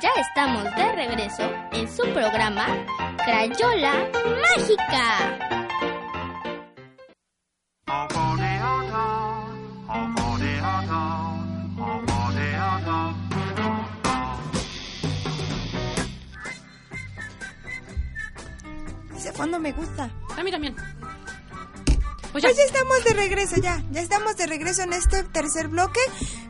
Ya estamos de regreso en su programa Crayola Mágica. Ese fondo me gusta. A mí también. Pues ya. estamos de regreso, ya. Ya estamos de regreso en este tercer bloque.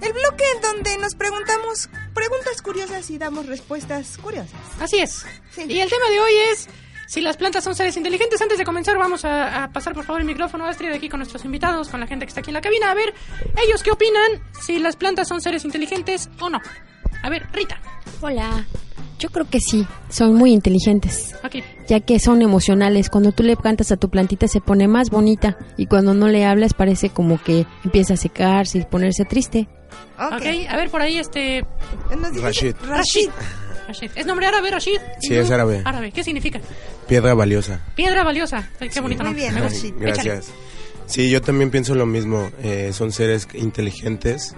El bloque en donde nos preguntamos preguntas curiosas y damos respuestas curiosas. Así es. Y el tema de hoy es si las plantas son seres inteligentes. Antes de comenzar, vamos a, pasar por favor el micrófono, Astrid, aquí con nuestros invitados, con la gente que está aquí en la cabina. A ver, ellos qué opinan si las plantas son seres inteligentes o no. A ver, Rita. Hola. Yo creo que sí, son muy inteligentes. Okay. Ya que son emocionales. Cuando tú le cantas a tu plantita se pone más bonita y cuando no le hablas parece como que empieza a secarse y ponerse triste. Okay. a ver por ahí este... Rashid. Rashid. Rashid. ¿Es nombre árabe, Rashid? Sí, es árabe. Árabe. ¿Qué significa? Piedra valiosa. Piedra valiosa. Qué bonito Muy bien, Rashid. Gracias. Sí, yo también pienso lo mismo. Eh, son seres inteligentes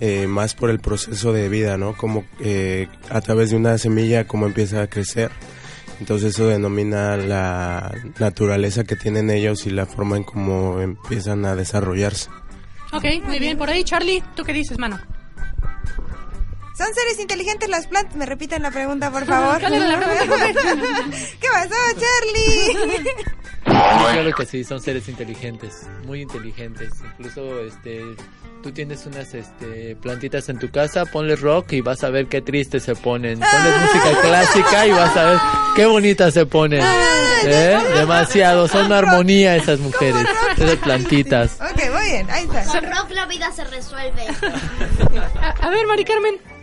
eh, más por el proceso de vida, ¿no? Como eh, a través de una semilla, cómo empieza a crecer. Entonces eso denomina la naturaleza que tienen ellos y la forma en cómo empiezan a desarrollarse. Ok, muy bien. Por ahí, Charlie, ¿tú qué dices, mano? ¿Son seres inteligentes las plantas? Me repiten la pregunta, por favor. ¿Qué pasó, Charlie? Claro que sí, son seres inteligentes, muy inteligentes. Incluso este tú tienes unas este, plantitas en tu casa, ponle rock y vas a ver qué triste se ponen. Ponle música clásica y vas a ver qué bonitas se ponen. ¿Eh? Demasiado, son una armonía esas mujeres, esas plantitas. Ok, muy bien, ahí está. Con rock la vida se resuelve. a ver, Mari Carmen.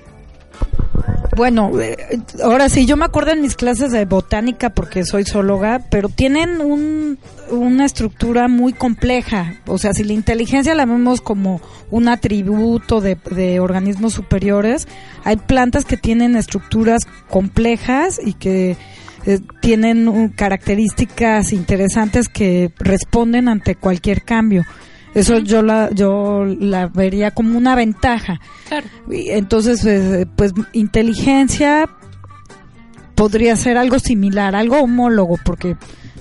Bueno, eh, ahora sí, yo me acuerdo en mis clases de botánica porque soy zoóloga, pero tienen un, una estructura muy compleja. O sea, si la inteligencia la vemos como un atributo de, organismos superiores, hay plantas que tienen estructuras complejas y que eh, tienen características interesantes que responden ante cualquier cambio. Eso yo la yo la vería como una ventaja. Claro. Entonces, pues, pues, inteligencia podría ser algo similar, algo homólogo, porque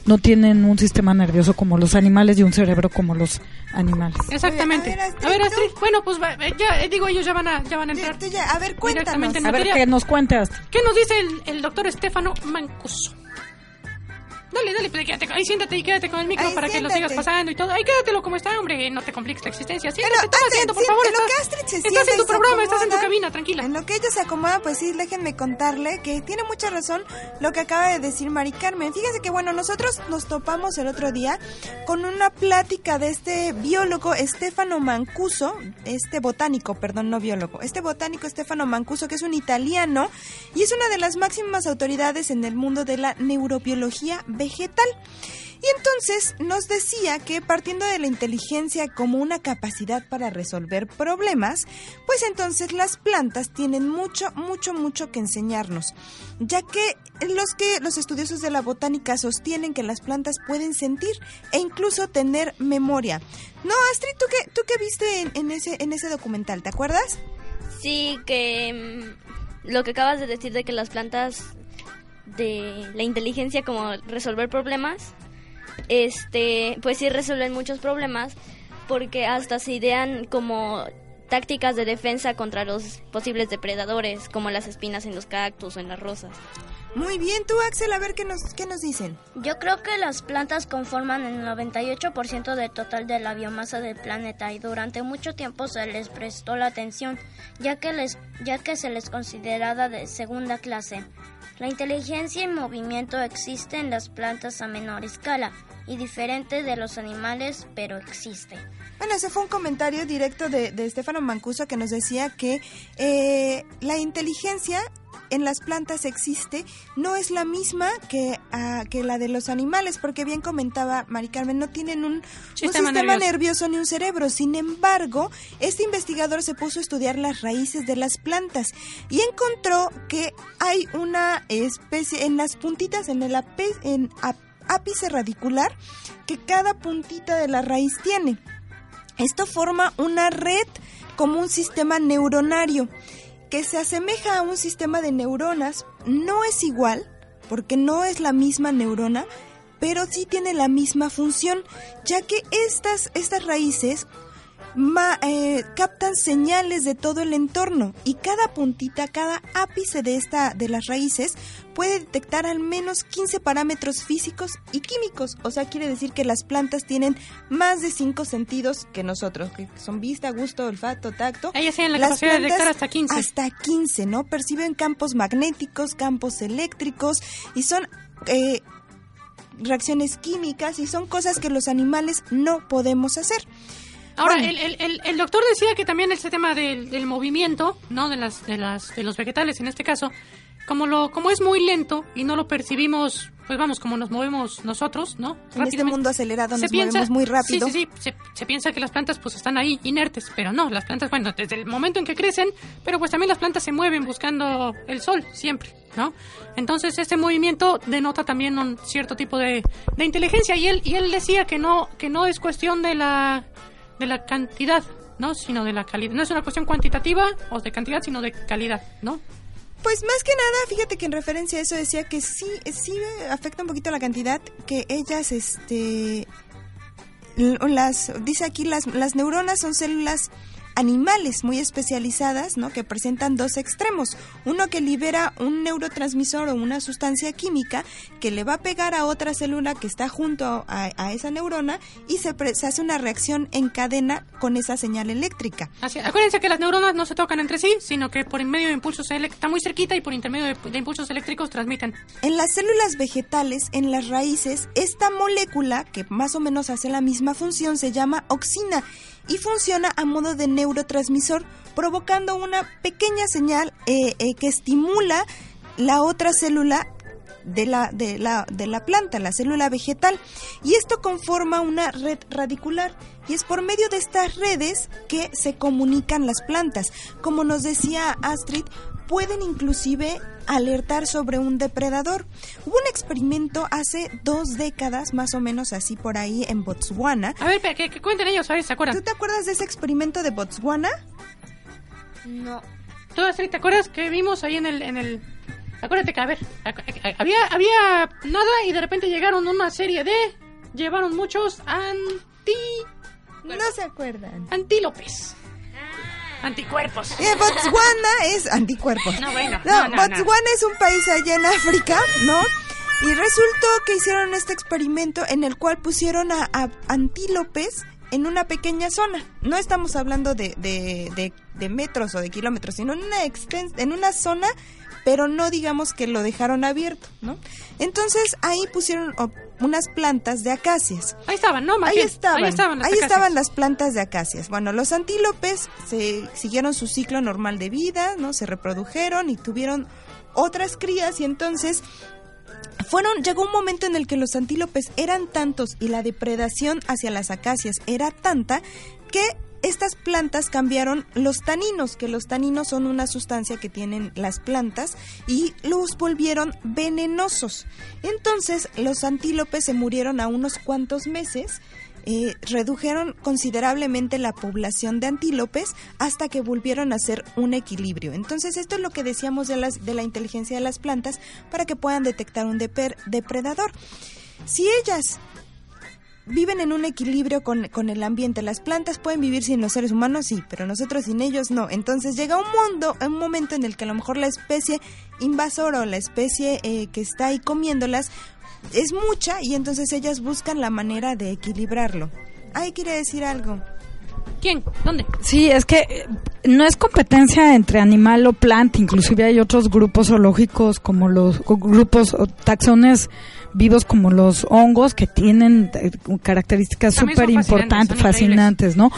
no tienen un sistema nervioso como los animales y un cerebro como los animales. Exactamente. A ver, Astrid, bueno, pues ya eh, digo, ellos ya van a, ya van a entrar. a ver, cuéntanos. A ver, que nos cuente ¿Qué nos dice el, el doctor Estefano Mancuso? Dale, dale, pues quédate, ahí siéntate y quédate con el micro para que lo sigas pasando y todo. Ahí quédatelo como está, hombre, no te compliques la existencia. Siéntate, toma asiento, por favor. En lo que Astrid se estás en tu programa, estás en tu cabina, tranquila. En lo que ella se acomoda, pues sí, déjenme contarle que tiene mucha razón lo que acaba de decir Mari Carmen. Fíjense que, bueno, nosotros nos topamos el otro día con una plática de este biólogo Stefano Mancuso, este botánico, perdón, no biólogo, este botánico Stefano Mancuso, que es un italiano y es una de las máximas autoridades en el mundo de la neurobiología vegetal. Y entonces nos decía que partiendo de la inteligencia como una capacidad para resolver problemas, pues entonces las plantas tienen mucho, mucho, mucho que enseñarnos, ya que los que los estudiosos de la botánica sostienen que las plantas pueden sentir e incluso tener memoria. No, Astrid, ¿tú qué, tú qué viste en, ese, en ese documental? ¿Te acuerdas? Sí, que mm, lo que acabas de decir de que las plantas de la inteligencia como resolver problemas, este, pues sí resuelven muchos problemas porque hasta se idean como tácticas de defensa contra los posibles depredadores, como las espinas en los cactus o en las rosas. Muy bien, tú Axel, a ver qué nos, qué nos dicen. Yo creo que las plantas conforman el 98% del total de la biomasa del planeta y durante mucho tiempo se les prestó la atención, ya que, les, ya que se les consideraba de segunda clase. La inteligencia y movimiento existe en las plantas a menor escala y diferente de los animales, pero existe. Bueno, ese fue un comentario directo de, de Stefano Mancuso que nos decía que eh, la inteligencia en las plantas existe no es la misma que, ah, que la de los animales, porque bien comentaba Mari Carmen, no tienen un sistema, nervioso. ni un cerebro. Sin embargo, este investigador se puso a estudiar las raíces de las plantas y encontró que hay una especie en las puntitas, en el en ápice radicular, que cada puntita de la raíz tiene. Esto forma una red como un sistema neuronario que se asemeja a un sistema de neuronas, no es igual, porque no es la misma neurona, pero sí tiene la misma función, ya que estas, estas raíces ma- eh, captan señales de todo el entorno y cada puntita, cada ápice de esta de las raíces puede detectar al menos 15 parámetros físicos y químicos. O sea, quiere decir que las plantas tienen más de cinco sentidos que nosotros, que son vista, gusto, olfato, tacto. Ellas tienen la Las capacidad de detectar hasta 15. Hasta 15, ¿no? Perciben campos magnéticos, campos eléctricos y son eh, reacciones químicas y son cosas que los animales no podemos hacer. Ahora, Bueno. el, el- el- doctor decía que también ese tema del, del movimiento, ¿no? De las, de las, de los vegetales en este caso, como lo, como es muy lento y no lo percibimos, pues vamos, como nos movemos nosotros, ¿no? En este mundo acelerado nos piensa- movemos muy rápido. Sí, sí, sí. Se, se piensa que las plantas pues están ahí inertes, pero no, las plantas, bueno, desde el momento en que crecen, pero pues también las plantas se mueven buscando el sol siempre, ¿no? Entonces este movimiento denota también un cierto tipo de, de inteligencia y él y él decía que no que no es cuestión de la de la cantidad, ¿no? Sino de la calidad. No es una cuestión cuantitativa o de cantidad, sino de calidad, ¿no? Pues más que nada, fíjate que en referencia a eso decía que sí, sí afecta un poquito la cantidad, que ellas, este, las, dice aquí, las, las neuronas son células animales muy especializadas, ¿no? Que presentan dos extremos. Uno que libera un neurotransmisor o una sustancia química que le va a pegar a otra célula que está junto a, a esa neurona y se, pre- se hace una reacción en cadena con esa señal eléctrica. Así, acuérdense que las neuronas no se tocan entre sí, sino que por medio de impulsos está muy cerquita y por intermedio de, de impulsos eléctricos transmiten. En las células vegetales, en las raíces, esta molécula, que más o menos hace la misma función, se llama oxina y funciona a modo de neurotransmisor, provocando una pequeña señal eh, eh, que estimula la otra célula de la, de, la, de la planta, la célula vegetal. Y esto conforma una red radicular. Y es por medio de estas redes que se comunican las plantas. Como nos decía Astrid, pueden inclusive alertar sobre un depredador. Hubo un experimento hace dos décadas, más o menos así por ahí, en Botswana. A ver, pero que, que cuenten ellos, a ver, ¿se acuerdan? ¿Tú te acuerdas de ese experimento de Botswana? No. ¿Tú, Astrid, te acuerdas que vimos ahí en el... En el... Acuérdate que, a ver, a- a- había, había nada y de repente llegaron una serie de... Llevaron muchos anti... No se acuerdan. Antílopes. Anticuerpos. Eh, Botswana es anticuerpos. No, bueno, No, no, no, Botswana es un país allá en África, ¿no? Y resultó que hicieron este experimento en el cual pusieron a, a antílopes en una pequeña zona. No estamos hablando de, de, de- de metros o de kilómetros, sino en una, extens- en una zona, pero no digamos que lo dejaron abierto, ¿no? Entonces ahí pusieron unas plantas de acacias. Ahí estaban, ¿no? Más Ahí bien. estaban, Ahí estaban las ahí acacias. estaban las plantas de acacias. Bueno, los antílopes se siguieron su ciclo normal de vida, ¿no? Se reprodujeron y tuvieron otras crías y entonces fueron llegó un momento en el que los antílopes eran tantos y la depredación hacia las acacias era tanta que estas plantas cambiaron los taninos, que los taninos son una sustancia que tienen las plantas y los volvieron venenosos. Entonces los antílopes se murieron a unos cuantos meses, eh, redujeron considerablemente la población de antílopes hasta que volvieron a ser un equilibrio. Entonces esto es lo que decíamos de, de la inteligencia de las plantas para que puedan detectar un depredador. Si ellas viven en un equilibrio con, con el ambiente. Las plantas pueden vivir sin los seres humanos, sí, pero nosotros sin ellos no. Entonces llega un mundo, un momento en el que a lo mejor la especie invasora o la especie eh, que está ahí comiéndolas es mucha y entonces ellas buscan la manera de equilibrarlo. Ay, quiere decir algo. ¿Quién? ¿Dónde? Sí, es que eh, no es competencia entre animal o planta, inclusive hay otros grupos zoológicos como los grupos o taxones vivos como los hongos que tienen eh, características súper importantes, fascinantes, ¿no?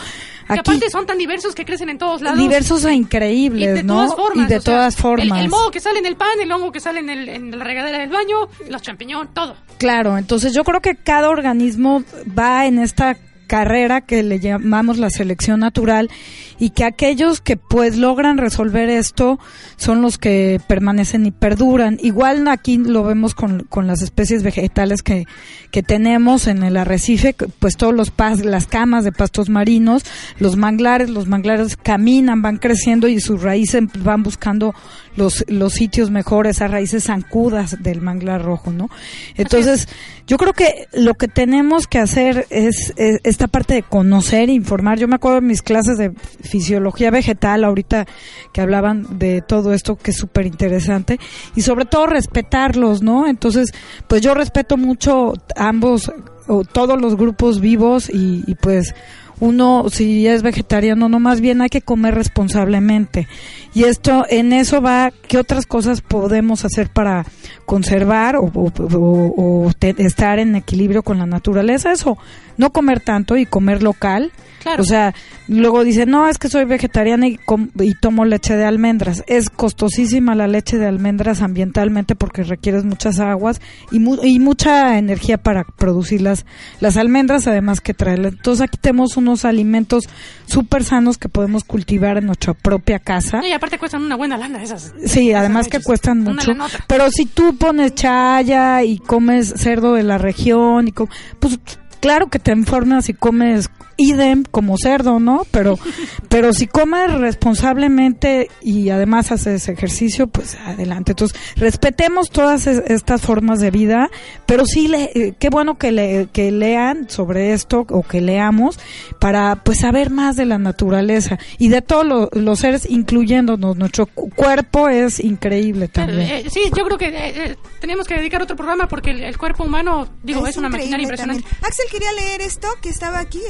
Que aparte son tan diversos que crecen en todos lados. diversos e Y increíbles, de ¿no? todas formas. y de sea, todas el- formas. El, moho que sale en el pan, el hongo que sale en, el- en la regadera del baño, los champiñones, todo. Claro, entonces yo creo que cada organismo va en esta carrera que le llamamos la selección natural y que aquellos que pues logran resolver esto son los que permanecen y perduran. Igual aquí lo vemos con, con las especies vegetales que, que tenemos en el arrecife, pues todos los pas, las camas de pastos marinos, los manglares, los manglares caminan, van creciendo y sus raíces van buscando los, los sitios mejores, esas raíces zancudas del manglar rojo, ¿no? Entonces, yo creo que lo que tenemos que hacer es, es esta parte de conocer, informar. Yo me acuerdo de mis clases de fisiología vegetal, ahorita que hablaban de todo esto, que es súper interesante, y sobre todo respetarlos, ¿no? Entonces, pues yo respeto mucho ambos, o todos los grupos vivos y, y pues uno si es vegetariano no más bien hay que comer responsablemente y esto en eso va qué otras cosas podemos hacer para conservar o, o- o- o te- estar en equilibrio con la naturaleza eso no comer tanto y comer local Claro. o sea luego dice no es que soy vegetariana y, com- y tomo leche de almendras es costosísima la leche de almendras ambientalmente porque requieres muchas aguas y, mu- y mucha energía para producir las, las almendras además que traerle entonces aquí tenemos unos alimentos súper sanos que podemos cultivar en nuestra propia casa Y aparte cuestan una buena lana esas. Sí, además que cuestan mucho. Pero si tú pones chaya y comes cerdo de la región y pues claro que te informas y comes idem como cerdo, ¿no? Pero pero si comes responsablemente y además haces ejercicio, pues adelante. Entonces, respetemos todas es- estas formas de vida, pero sí le, eh, qué bueno que le, que lean sobre esto o que leamos para pues saber más de la naturaleza y de todos lo- los seres incluyéndonos. Nuestro cu- cuerpo es increíble también. Eh, eh, sí, yo creo que eh, eh, tenemos que dedicar otro programa porque el, el cuerpo humano, digo, es, una maquinaria impresionante. también. Axel quería leer esto que estaba aquí,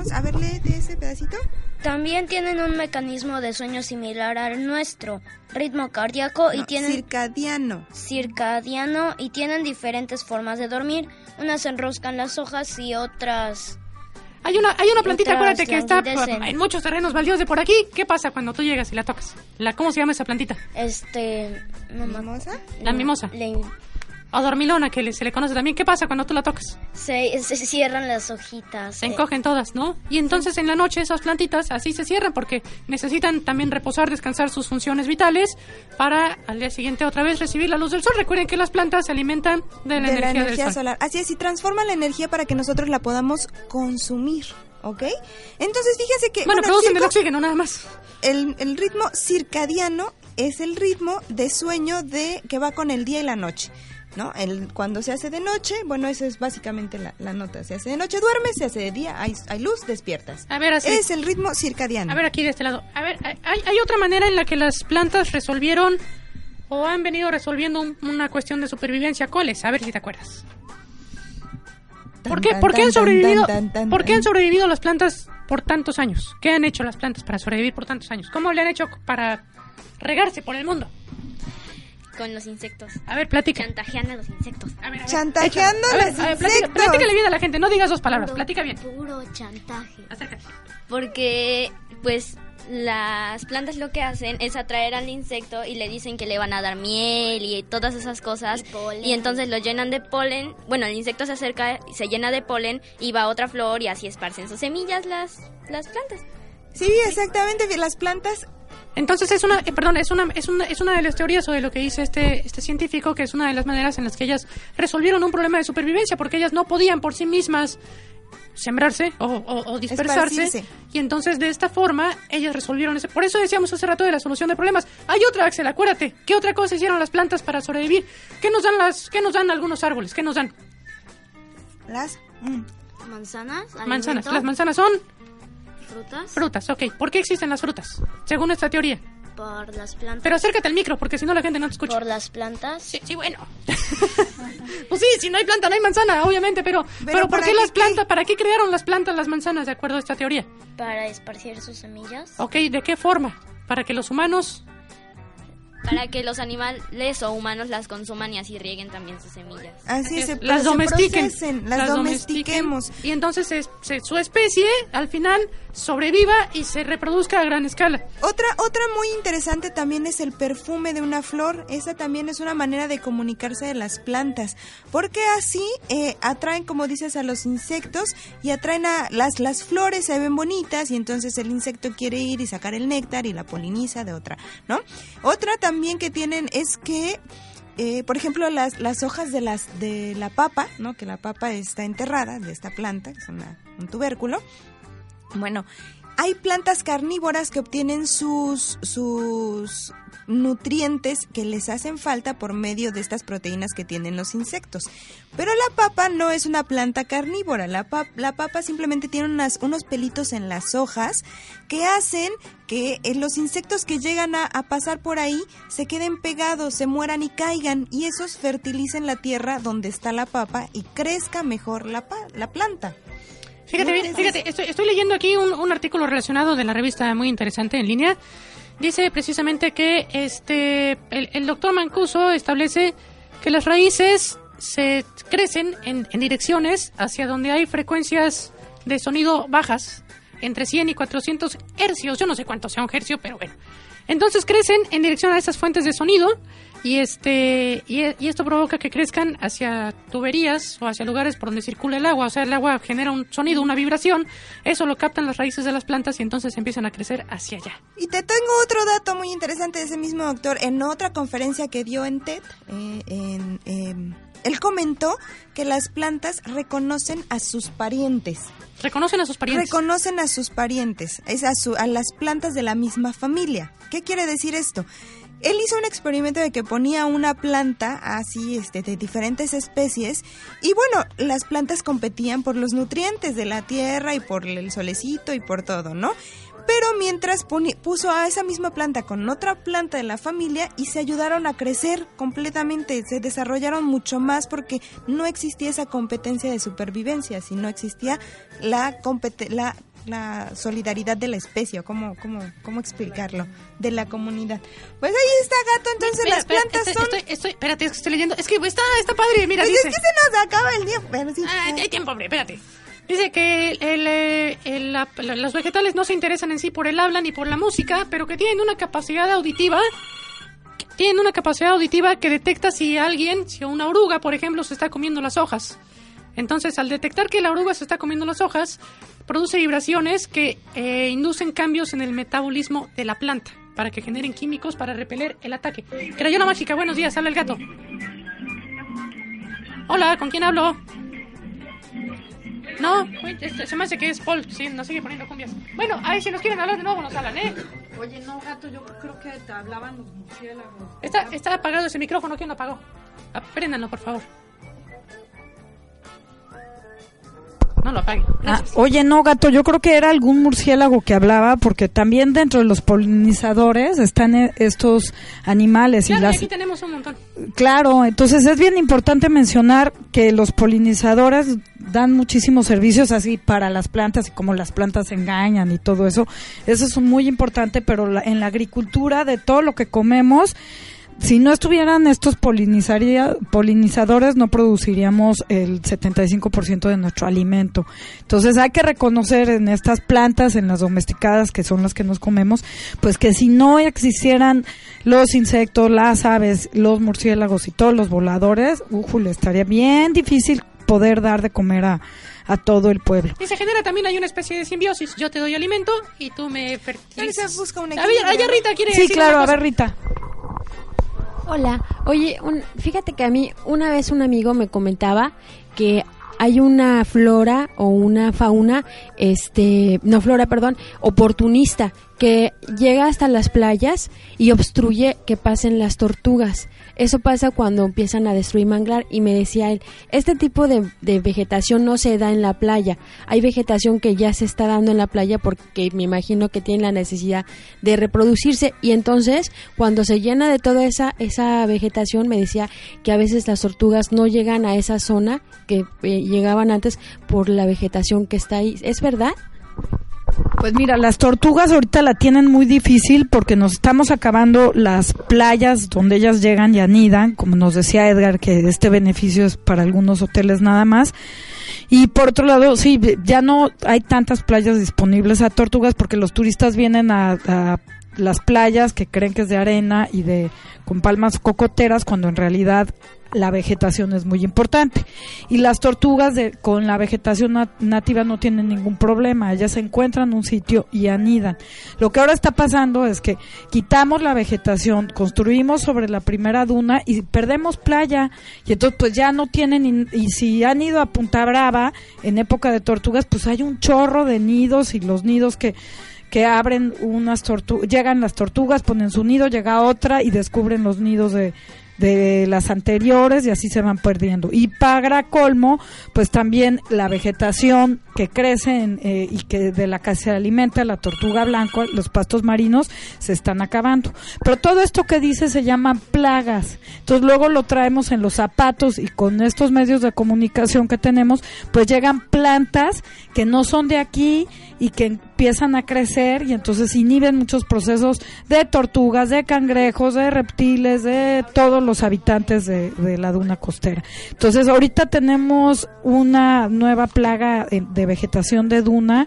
estábamos. A ver, léete ese pedacito. También tienen un mecanismo de sueño similar al nuestro, ritmo cardíaco y No, tienen circadiano. circadiano y tienen diferentes formas de dormir. Unas enroscan las hojas y otras Hay una, hay una plantita, acuérdate que está en muchos terrenos baldíos de por aquí. ¿Qué pasa cuando tú llegas y la tocas? La, ¿Cómo se llama esa plantita? este ¿Mimosa? La mimosa. le- O dormilona, que le- se le conoce también. ¿Qué pasa cuando tú la tocas? se, se cierran las hojitas. Se eh, encogen todas, ¿no? Y entonces en la noche esas plantitas así se cierran porque necesitan también reposar, descansar sus funciones vitales para al día siguiente otra vez recibir la luz del sol. Recuerden que las plantas se alimentan de la de energía, la energía del sol. solar. Así es, y transforma la energía para que nosotros la podamos consumir, ¿ok? Entonces, fíjese que... Bueno, el producen el oxígeno nada más. el, el ritmo circadiano es el ritmo de sueño de que va con el día y la noche. ¿No? El, cuando se hace de noche, bueno, eso es básicamente la, la nota. Se hace de noche, duermes, se hace de día, hay, hay luz, despiertas. A ver, así. Es el ritmo circadiano. A ver, aquí de este lado. A ver, hay, hay otra manera en la que las plantas resolvieron o han venido resolviendo un- una cuestión de supervivencia. ¿Cuál es? A ver si te acuerdas. ¿Por qué, por qué han sobrevivido? ¿Por qué han sobrevivido las plantas por tantos años? ¿Qué han hecho las plantas para sobrevivir por tantos años? ¿Cómo le han hecho para regarse por el mundo? Con los insectos. A ver, platica. Chantajean a los insectos. A ver, a ver, Chantajeando échalo. A los a ver, platica- insectos. platícale bien a la gente, no digas dos palabras, puro- platica bien. Puro chantaje. Acércate. Porque, pues, las plantas lo que hacen es atraer al insecto y le dicen que le van a dar miel y todas esas cosas. Y polen. Y entonces lo llenan de polen. Bueno, el insecto se acerca y se llena de polen y va a otra flor y así esparcen sus semillas las, las plantas. Sí, exactamente. Las plantas Entonces es una, eh, perdón, es una, es una, es una de las teorías o de lo que dice este, este científico que es una de las maneras en las que ellas resolvieron un problema de supervivencia porque ellas no podían por sí mismas sembrarse o, o- o dispersarse Esparcirse. y entonces de esta forma ellas resolvieron ese. Por eso decíamos hace rato de la solución de problemas. Hay otra, Axel, acuérdate. ¿Qué otra cosa hicieron las plantas para sobrevivir? ¿Qué nos dan las, qué nos dan algunos árboles? ¿Qué nos dan? Las. mm. Manzanas, Manzanas. alimento, Las manzanas son frutas frutas, ok. ¿Por qué existen las frutas? Según esta teoría. por las plantas. Pero acércate al micro porque si no la gente no te escucha. por las plantas. Sí, sí, bueno. pues sí, si no hay planta, no hay manzana, obviamente, pero, pero, ¿por ¿para qué las plantas? ¿Para qué crearon las plantas las manzanas, de acuerdo a esta teoría? Para esparcir sus semillas. Ok, ¿de qué forma? Para que los humanos para que los animales o humanos las consuman y así rieguen también sus semillas. Así es, se- las se domestiquen, procesen, las, domestiquemos. y entonces es- su especie al final sobreviva y se reproduzca a gran escala. Otra, otra muy interesante también es el perfume de una flor. Esa también es una manera de comunicarse de las plantas, porque así eh, atraen, como dices, a los insectos y atraen a las las flores se ven bonitas y entonces el insecto quiere ir y sacar el néctar y la poliniza de otra, ¿no? Otra también que tienen es que eh, por ejemplo, las, las hojas de, las, de la papa, ¿no? que la papa está enterrada de esta planta, que es una- un tubérculo. Bueno, hay plantas carnívoras que obtienen sus, sus nutrientes que les hacen falta por medio de estas proteínas que tienen los insectos. Pero la papa no es una planta carnívora. La, la papa simplemente tiene unas, unos pelitos en las hojas que hacen que eh, los insectos que llegan a, a pasar por ahí se queden pegados, se mueran y caigan y esos fertilicen la tierra donde está la papa y crezca mejor la, pa- la planta. Fíjate, bien, fíjate, estoy, estoy leyendo aquí un, un artículo relacionado de la revista muy interesante en línea. Dice precisamente que este el, el doctor Mancuso establece que las raíces se crecen en, en direcciones hacia donde hay frecuencias de sonido bajas, entre 100 y 400 hercios. Yo no sé cuánto sea un hercio, pero bueno. Entonces crecen en dirección a esas fuentes de sonido y este y, y esto provoca que crezcan hacia tuberías o hacia lugares por donde circula el agua, o sea, el agua genera un sonido, una vibración, eso lo captan las raíces de las plantas y entonces empiezan a crecer hacia allá. Y te tengo otro dato muy interesante de ese mismo doctor. En otra conferencia que dio en TED, eh, en, em, él comentó que las plantas reconocen a sus parientes. Reconocen a sus parientes. Reconocen a sus parientes, es a, su- a las plantas de la misma familia. ¿Qué quiere decir esto? Él hizo un experimento de que ponía una planta así este, de diferentes especies y bueno, las plantas competían por los nutrientes de la tierra y por el solecito y por todo, ¿no? Pero mientras puso a esa misma planta con otra planta de la familia y se ayudaron a crecer completamente, se desarrollaron mucho más porque no existía esa competencia de supervivencia, sino existía la, compete- la, la solidaridad de la especie, cómo, cómo, cómo explicarlo, de la comunidad. Pues ahí está gato, entonces las espera, plantas estoy, son... estoy, estoy- espérate, es que estoy leyendo. Es que está, está padre, mira, Pues dice. es que se nos acaba el día, pero sí. Ah, hay tiempo, hombre, espérate. Dice que el, eh, el- la- los vegetales no se interesan en sí por el habla ni por la música, pero que tienen una capacidad auditiva. Tienen una capacidad auditiva que detecta si alguien, si una oruga, por ejemplo, se está comiendo las hojas. Entonces, al detectar que la oruga se está comiendo las hojas, produce vibraciones que eh, inducen cambios en el metabolismo de la planta para que generen químicos para repeler el ataque. Crayola mágica, buenos días, habla el gato. Hola, ¿con quién hablo? No, este, se me hace que es Paul, sí, nos sigue poniendo cumbias. Bueno, ahí si nos quieren hablar de nuevo nos hablan, ¿eh? Oye, no, gato, yo creo que te hablaban los murciélagos. Está, está apagado ese micrófono, ¿quién lo apagó? Apréndanlo, por favor. No lo apaguen. Ah, oye, no, gato, yo creo que era algún murciélago que hablaba, porque también dentro de los polinizadores están eh, estos animales Claro, y las... aquí tenemos un montón. Claro, entonces es bien importante mencionar que los polinizadores dan muchísimos servicios así para las plantas y como las plantas engañan y todo eso. Eso es muy importante, pero la- en la agricultura de todo lo que comemos, si no estuvieran estos polinizadores no produciríamos el 75% de nuestro alimento. Entonces hay que reconocer en estas plantas, en las domesticadas, que son las que nos comemos, pues que si no existieran los insectos, las aves, los murciélagos y todos los voladores, ujule, estaría bien difícil poder dar de comer a, a todo el pueblo. Y se genera también hay una especie de simbiosis. Yo te doy alimento y tú me fertilizas. Busca un A ver, equilibrio, allá ¿no? Rita quiere Sí, decir claro, una a ver Rita. Hola, oye, un- fíjate que a mí una vez un amigo me comentaba que hay una flora o una fauna, este, no flora, perdón, oportunista que llega hasta las playas y obstruye que pasen las tortugas. Eso pasa cuando empiezan a destruir manglar y me decía él, este tipo de, de vegetación no se da en la playa. Hay vegetación que ya se está dando en la playa porque me imagino que tienen la necesidad de reproducirse y entonces cuando se llena de toda esa, esa vegetación me decía que a veces las tortugas no llegan a esa zona que eh, llegaban antes por la vegetación que está ahí. ¿Es verdad? Pues mira, las tortugas ahorita la tienen muy difícil porque nos estamos acabando las playas donde ellas llegan y anidan, como nos decía Edgar, que este beneficio es para algunos hoteles nada más. Y por otro lado, sí, ya no hay tantas playas disponibles a tortugas porque los turistas vienen a, a las playas que creen que es de arena y de con palmas cocoteras cuando en realidad la vegetación es muy importante. Y las tortugas de, con la vegetación nat- nativa no tienen ningún problema. Ellas se encuentran un sitio y anidan. Lo que ahora está pasando es que quitamos la vegetación construimos sobre la primera duna y perdemos playa. Y entonces pues ya no tienen y si han ido a Punta Brava en época de tortugas pues hay un chorro de nidos y los nidos que que abren unas tortugas, llegan las tortugas, ponen su nido, llega otra y descubren los nidos de, de las anteriores y así se van perdiendo. Y para colmo, pues también la vegetación que crece en, eh, y que de la que se alimenta la tortuga blanca, los pastos marinos, se están acabando. Pero todo esto que dice se llaman plagas. Entonces luego lo traemos en los zapatos y con estos medios de comunicación que tenemos, pues llegan plantas que no son de aquí y que empiezan a crecer y entonces inhiben muchos procesos de tortugas, de cangrejos, de reptiles, de todos los habitantes de, la duna costera. Entonces ahorita tenemos una nueva plaga de vegetación de duna.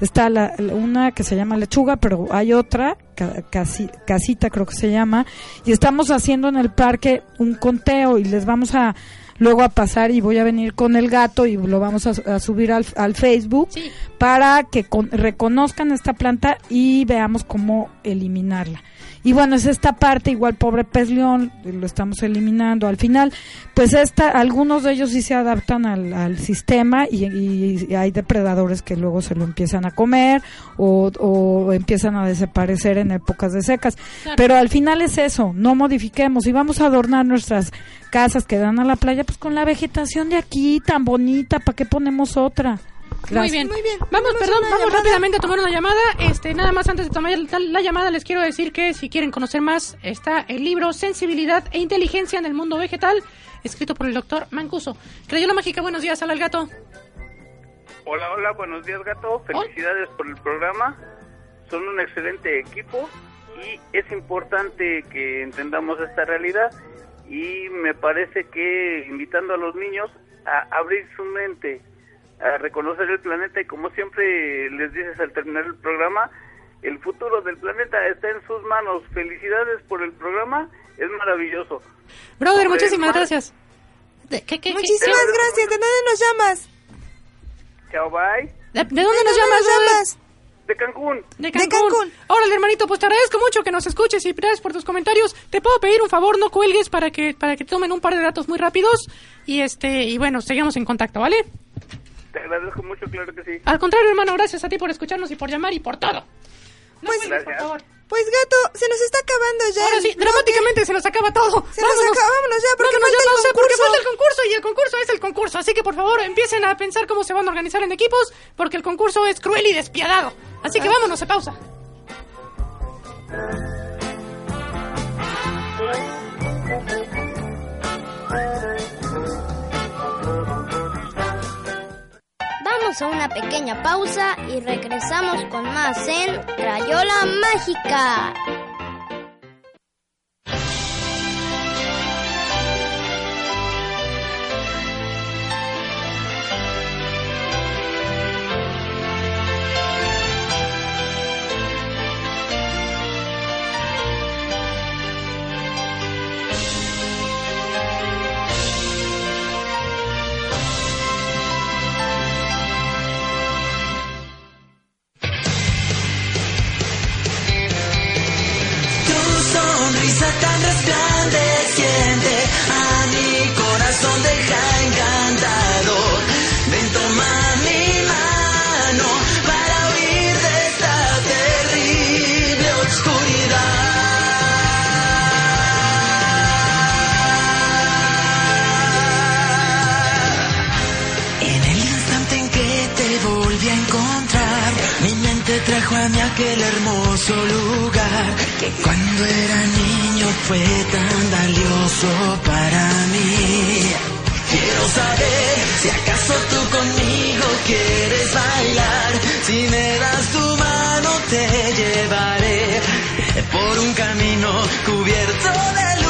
Está la, una que se llama lechuga, pero hay otra, ca- casi- casita creo que se llama, y estamos haciendo en el parque un conteo y les vamos a luego a pasar y voy a venir con el gato y lo vamos a, a subir al, al Facebook Sí. para que con- reconozcan esta planta y veamos cómo eliminarla. Y bueno, es esta parte, igual pobre pez león, lo estamos eliminando. Al final, pues esta, algunos de ellos sí se adaptan al, al sistema y, y hay depredadores que luego se lo empiezan a comer o, o empiezan a desaparecer en épocas de secas. Pero al final es eso, no modifiquemos y vamos a adornar nuestras casas que dan a la playa pues con la vegetación de aquí tan bonita, ¿para qué ponemos otra? Muy bien. Muy bien. Vamos, perdón, vamos llamada. rápidamente a tomar una llamada. Este, nada más antes de tomar la, la llamada les quiero decir que si quieren conocer más está el libro Sensibilidad e Inteligencia en el mundo vegetal, escrito por el doctor Mancuso. Crayola mágica, buenos días, al gato. Hola, hola, buenos días gato, felicidades por el programa, son un excelente equipo y es importante que entendamos esta realidad y me parece que invitando a los niños a abrir su mente, a reconocer el planeta y como siempre les dices al terminar el programa, el futuro del planeta está en sus manos. Felicidades por el programa, es maravilloso. Brother, Sobre muchísimas gracias. ¿De, qué, qué, qué- Muchísimas gracias. ¿De dónde nos llamas? Chao, bye. ¿De, de dónde ¿De nos dónde llamas, nos brother? llamas? De Cancún. De De Cancún. Cancún. Órale, hermanito, pues te agradezco mucho que nos escuches y gracias por tus comentarios. Te puedo pedir un favor, no cuelgues para que para que tomen un par de datos muy rápidos y este y bueno, seguimos en contacto, ¿vale? Te agradezco mucho, claro que sí. Al contrario, hermano, gracias a ti por escucharnos y por llamar y por todo. No Pues- cuelgues, por favor. Pues gato, se nos está acabando ya. Ahora el sí, bloque. dramáticamente se nos acaba todo. Se nos acaba- vámonos ya, porque Vámonos falta el pausa, porque falta el concurso y el concurso es el concurso. Así que por favor empiecen a pensar cómo se van a organizar en equipos, porque el concurso es cruel y despiadado. Así Ah. que vámonos a pausa. Vamos una pequeña pausa y regresamos con más en Crayola Mágica. Aquel hermoso lugar que cuando era niño fue tan valioso para mí. Quiero saber si acaso tú conmigo quieres bailar, si me das tu mano. te llevaré por un camino cubierto de